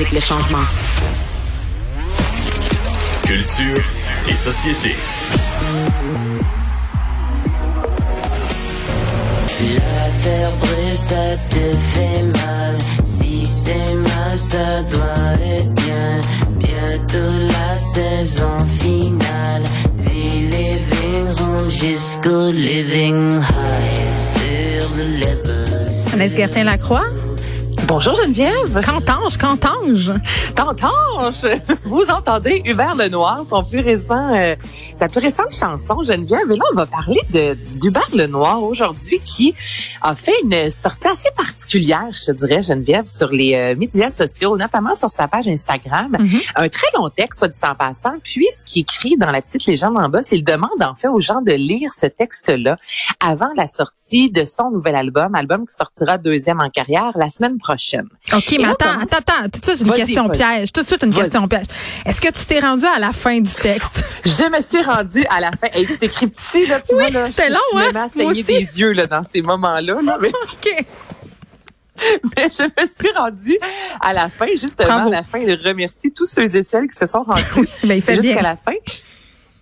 avec le changement. Culture et société. La terre brûle, ça te fait mal. Si c'est mal, ça doit être bien. Bientôt la saison finale. Du living room jusqu'au living high. Sur le level. Anaïs Gertin-Lacroix? Bonjour Geneviève. Cantange, Cantange. Cantange. Vous entendez Hubert Lenoir, son plus récent, euh, sa plus récente chanson Geneviève. Et là, on va parler de d'Hubert Lenoir aujourd'hui qui a fait une sortie assez particulière, je te dirais, Geneviève, sur les euh, médias sociaux, notamment sur sa page Instagram. Un très long texte, soit dit en passant. Puis, ce qui écrit dans la petite légende en bas, c'est il demande en fait aux gens de lire ce texte-là avant la sortie de son nouvel album, album qui sortira deuxième en carrière la semaine prochaine. OK, Et mais là, attends, attends, attends. Tout de suite, une question piège. Tout de suite, une question piège. Est-ce que tu t'es rendu à la fin du texte? Je me suis rendue à la fin. Hey, c'est écrit petit, là. puis Oui, moi, là, c'était je- long, je me hein? saigner aussi. des yeux, là, dans ces moments-là. là. Mais, OK. mais je me suis rendue à la fin, justement, Bravo. à la fin, de remercier tous ceux et celles qui se sont rendus Ben, jusqu'à la fin.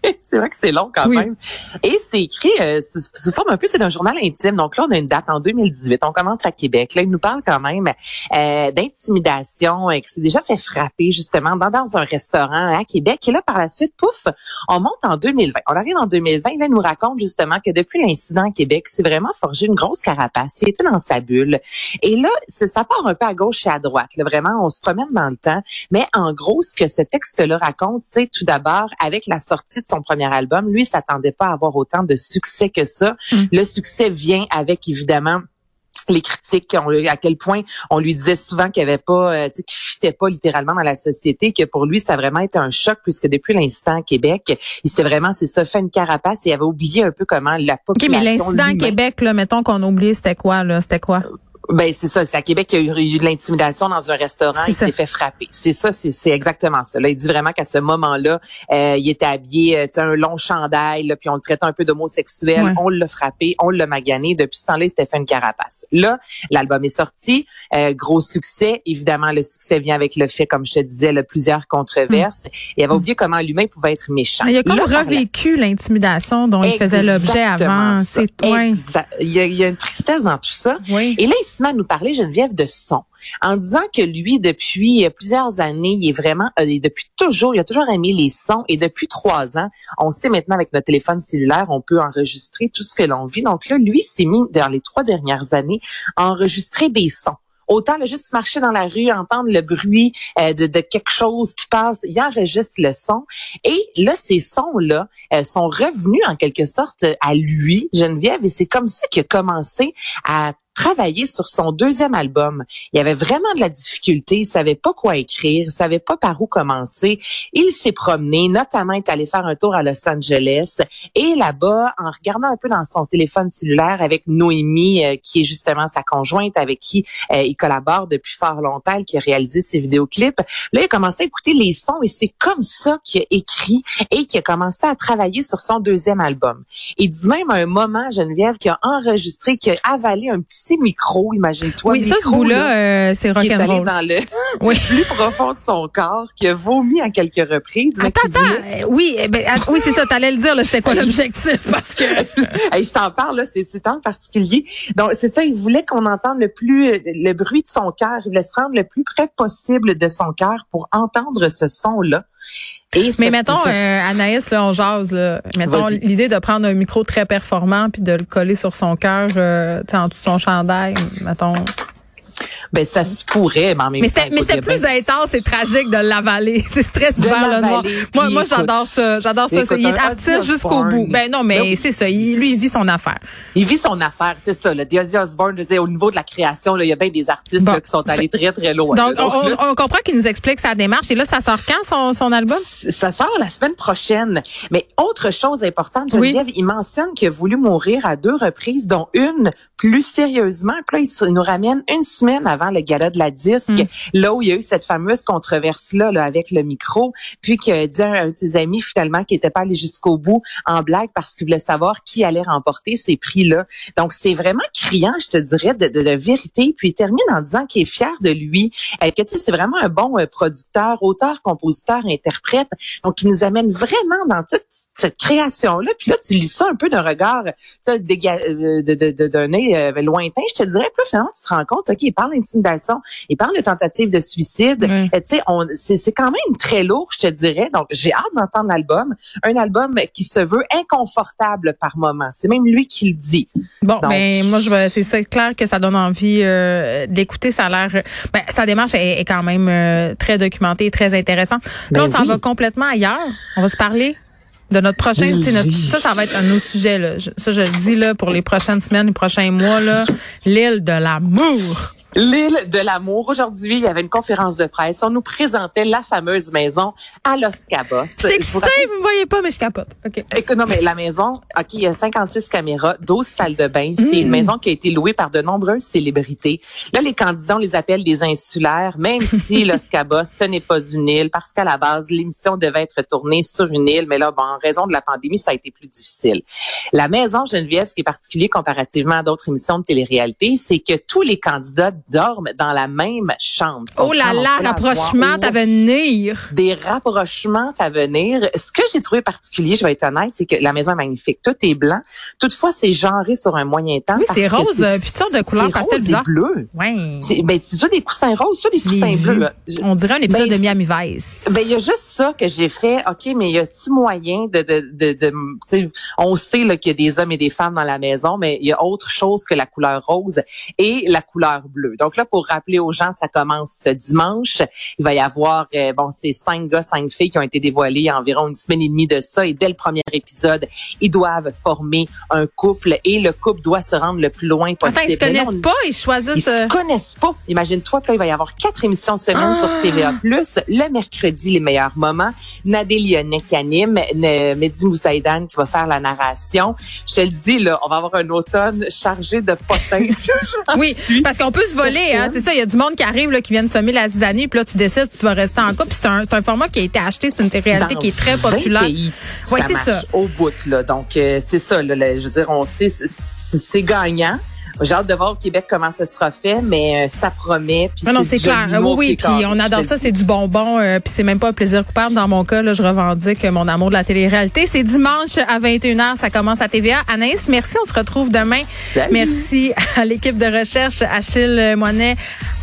c'est vrai que c'est long quand Oui. même. Et c'est écrit euh, sous, sous forme un peu, c'est d'un journal intime. Donc là, on a une date en 2018. On commence à Québec. Là, il nous parle quand même euh, d'intimidation, et que c'est déjà fait frapper justement dans, dans un restaurant à Québec. Et là, par la suite, pouf, on monte en 2020. On arrive en 2020. Là, il nous raconte justement que depuis l'incident à Québec, c'est vraiment forgé une grosse carapace. Il était dans sa bulle. Et là, ça part un peu à gauche et à droite. Là, vraiment, on se promène dans le temps. Mais en gros, ce que ce texte-là raconte, c'est tout d'abord, avec la sortie de son premier album, lui, il s'attendait pas à avoir autant de succès que ça. Mm. Le succès vient avec, évidemment, les critiques, on, à quel point on lui disait souvent qu'il avait pas, euh, qu'il fitait pas littéralement dans la société, que pour lui, ça a vraiment été un choc, puisque depuis l'instant à Québec, il s'était vraiment, c'est ça, fait une carapace et avait oublié un peu comment la OK, population... mais l'incident à Québec, là, mettons qu'on a oublié, c'était quoi, là? C'était quoi? Ben c'est ça, c'est à Québec qu'il y a eu, de l'intimidation dans un restaurant, il s'est fait frapper. C'est ça, c'est exactement ça. Là, il dit vraiment qu'à ce moment-là, euh, il était habillé, euh, un long chandail, là, puis on le traitait un peu d'homosexuel, Ouais. on l'a frappé, on l'a magané. Depuis ce temps-là, il s'était fait une carapace. Là, l'album est sorti, euh, gros succès. Évidemment, le succès vient avec le fait, comme je te disais, là, plusieurs controverses. Il avait oublié comment l'humain pouvait être méchant. Il a comme revécu l'intimidation dont il faisait l'objet avant. C'est ouais. Il y, a, il y a une tristesse dans tout ça. Oui. Et là, il se met à nous parler, Geneviève, de son. En disant que lui, depuis euh, plusieurs années, il est vraiment, euh, depuis toujours, il a toujours aimé les sons. Et depuis trois ans, on sait maintenant avec notre téléphone cellulaire, on peut enregistrer tout ce que l'on vit. Donc là, lui s'est mis, dans les trois dernières années, à enregistrer des sons. Autant le juste marcher dans la rue, entendre le bruit euh, de, de quelque chose qui passe, il enregistre le son. Et là, ces sons-là euh, sont revenus en quelque sorte à lui, Geneviève, et c'est comme ça qu'il a commencé à travailler sur son deuxième album. Il avait vraiment de la difficulté, il savait pas quoi écrire, il savait pas par où commencer. Il s'est promené, notamment est allé faire un tour à Los Angeles et là-bas, en regardant un peu dans son téléphone cellulaire avec Noémie, euh, qui est justement sa conjointe avec qui euh, il collabore depuis fort longtemps, qui a réalisé ses vidéoclips, là, il a commencé à écouter les sons et c'est comme ça qu'il a écrit et qu'il a commencé à travailler sur son deuxième album. Il dit même à un moment, Geneviève, qu'il a enregistré, qu'il a avalé un petit micro, imagine-toi. Oui, ça, ce micro, là, bout-là, euh, c'est qui est allé rock'n'roll. dans le Oui. plus profond de son corps, qui a vomi à quelques reprises. Attends, voulait- attends. euh, Oui, eh ben, att- oui, c'est ça. T'allais le dire, là, c'était quoi l'objectif? Parce que. Hey, je t'en parle, là, c'est tant particulier. Donc, c'est ça, il voulait qu'on entende le plus, euh, le bruit de son cœur. Il voulait se rendre le plus près possible de son cœur pour entendre ce son-là. Et Mais mettons, euh, Anaïs, là, on jase. Là. Mettons l'idée de prendre un micro très performant puis de le coller sur son cœur, euh, en dessous de son chandail. Mettons. Ben, ça se pourrait, mais en même Mais temps, mais c'était plus intense et tragique de l'avaler. C'est stress De vert le noir. Moi, moi, j'adore ça. J'adore ça. il est artiste jusqu'au bout. Ben non, mais c'est ça. Il, lui, il vit son affaire. Il vit son affaire, c'est ça. Le Ozzy Osbourne, je dire, au niveau de la création, là, il y a bien des artistes Bon. là, qui sont allés très, très loin. Donc, là. on, là, on- on comprend qu'il nous explique sa démarche. Et là, ça sort quand, son, son album? ça sort la semaine prochaine. Mais autre chose importante, Oui. Geneviève, il mentionne qu'il a voulu mourir à deux reprises, dont une plus sérieusement. Puis là, il nous ramène une semaine semaines avant le gala de la disque, Mm. là où il y a eu cette fameuse controverse-là là, avec le micro, puis que dit un, un de ses amis finalement qui n'était pas allé jusqu'au bout en blague parce qu'il voulait savoir qui allait remporter ces prix-là. Donc, c'est vraiment criant, je te dirais, de, de, de vérité. Puis il termine en disant qu'il est fier de lui, euh, que tu sais, c'est vraiment un bon euh, producteur, auteur, compositeur, interprète. Donc, il nous amène vraiment dans toute cette création-là. Puis là, tu lis ça un peu d'un regard, euh, de, de, de, d'un œil euh, lointain, je te dirais. Puis là, finalement, tu te rends compte, OK, parle d'intimidation, il parle de tentative de suicide. Euh, tu sais, on, c'est, c'est quand même très lourd, je te dirais. Donc, j'ai hâte d'entendre l'album. Un album qui se veut inconfortable par moment. C'est même lui qui le dit. Bon, Donc- ben moi je c'est ça clair que ça donne envie euh, d'écouter. Ça a l'air, ben sa démarche est, est quand même euh, très documentée, très intéressante. Là, Ben on s'en oui. va complètement ailleurs. On va se parler de notre prochain. Oui, notre- oui. ça, ça va être un de nos sujets. Là. Je- ça, je le dis là pour les prochaines semaines, les prochains mois là. L'île de l'amour. L'île de l'amour. Aujourd'hui, il y avait une conférence de presse. On nous présentait la fameuse maison à Los Cabos. Je suis excitée, vous me voyez pas, mais je capote. Ok. Écoute, non, mais la maison, OK, il y a 56 caméras, 12 salles de bain. C'est Mm. une maison qui a été louée par de nombreuses célébrités. Là, les candidats, on les appelle des insulaires, même si Los Cabos, ce n'est pas une île, parce qu'à la base, l'émission devait être tournée sur une île. Mais là, bon, en raison de la pandémie, ça a été plus difficile. La maison Geneviève, ce qui est particulier comparativement à d'autres émissions de télé-réalité, c'est que tous les candidats dorment dans la même chambre. Oh là là, rapprochement à venir. des rapprochements à venir. Ce que j'ai trouvé particulier, je vais être honnête, c'est que la maison est magnifique. Tout est blanc. Toutefois, c'est genré sur un moyen temps. Oui, c'est rose, euh, puis sortes de couleurs c'est pastel bizarres. bleu. Ouais. C'est, ben, c'est déjà des coussins roses, ça, des coussins vu. bleus, là. On dirait un épisode Ben, de Miami Vice. ben, il y a juste ça que j'ai fait. OK, mais y a-tu moyen de, de, de, de, on sait, là, qu'il y a des hommes et des femmes dans la maison, mais il y a autre chose que la couleur rose et la couleur bleue. Donc là, pour rappeler aux gens, ça commence ce dimanche. Il va y avoir, euh, bon, c'est cinq gars, cinq filles qui ont été dévoilés il y a environ une semaine et demie de ça. Et dès le premier épisode, ils doivent former un couple et le couple doit se rendre le plus loin possible. Attends, ils se là, connaissent on- pas, ils ils choisissent. se euh, connaissent pas. Imagine-toi, là, il va y avoir quatre émissions semaine Ah! sur TVA+. Le mercredi, les meilleurs moments. Nadé Lyonnais qui anime. Mehdi Moussaïdan qui va faire la narration. Je te le dis, là, on va avoir un automne chargé de potins. Oui, parce qu'on peut se voler, hein, c'est ça. Il y a du monde qui arrive, là, qui viennent semer la zizanie, puis là, tu décides si tu vas rester en couple. Puis C'est un, format qui a été acheté, c'est une réalité Dans qui est très 20 populaire. pays, Ouais, ça marche ça. au bout là. Donc euh, c'est ça là, là, je veux dire on sait c'est gagnant. J'ai hâte de voir au Québec comment ça sera fait, mais euh, ça promet. Puis Non, non, c'est clair. Oui, oui, puis on adore ça, c'est du bonbon, euh, puis c'est même pas un plaisir coupable. Dans mon cas, là, je revendique mon amour de la télé-réalité. C'est dimanche à 21h, ça commence à TVA. Anaïs, merci, on se retrouve demain. Salut. Merci à l'équipe de recherche, Achille Moinet,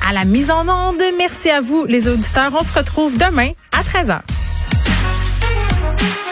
à la mise en onde. Merci à vous, les auditeurs. On se retrouve demain à 13h.